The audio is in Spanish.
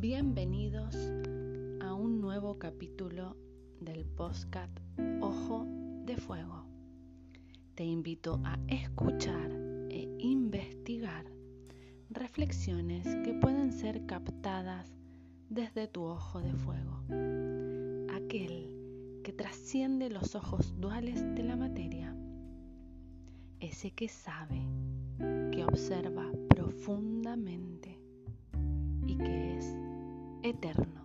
Bienvenidos a un nuevo capítulo del podcast Ojo de Fuego. Te invito a escuchar e investigar reflexiones que pueden ser captadas desde tu ojo de fuego, aquel que trasciende los ojos duales de la materia, ese que sabe, que observa profundamente y que eterno.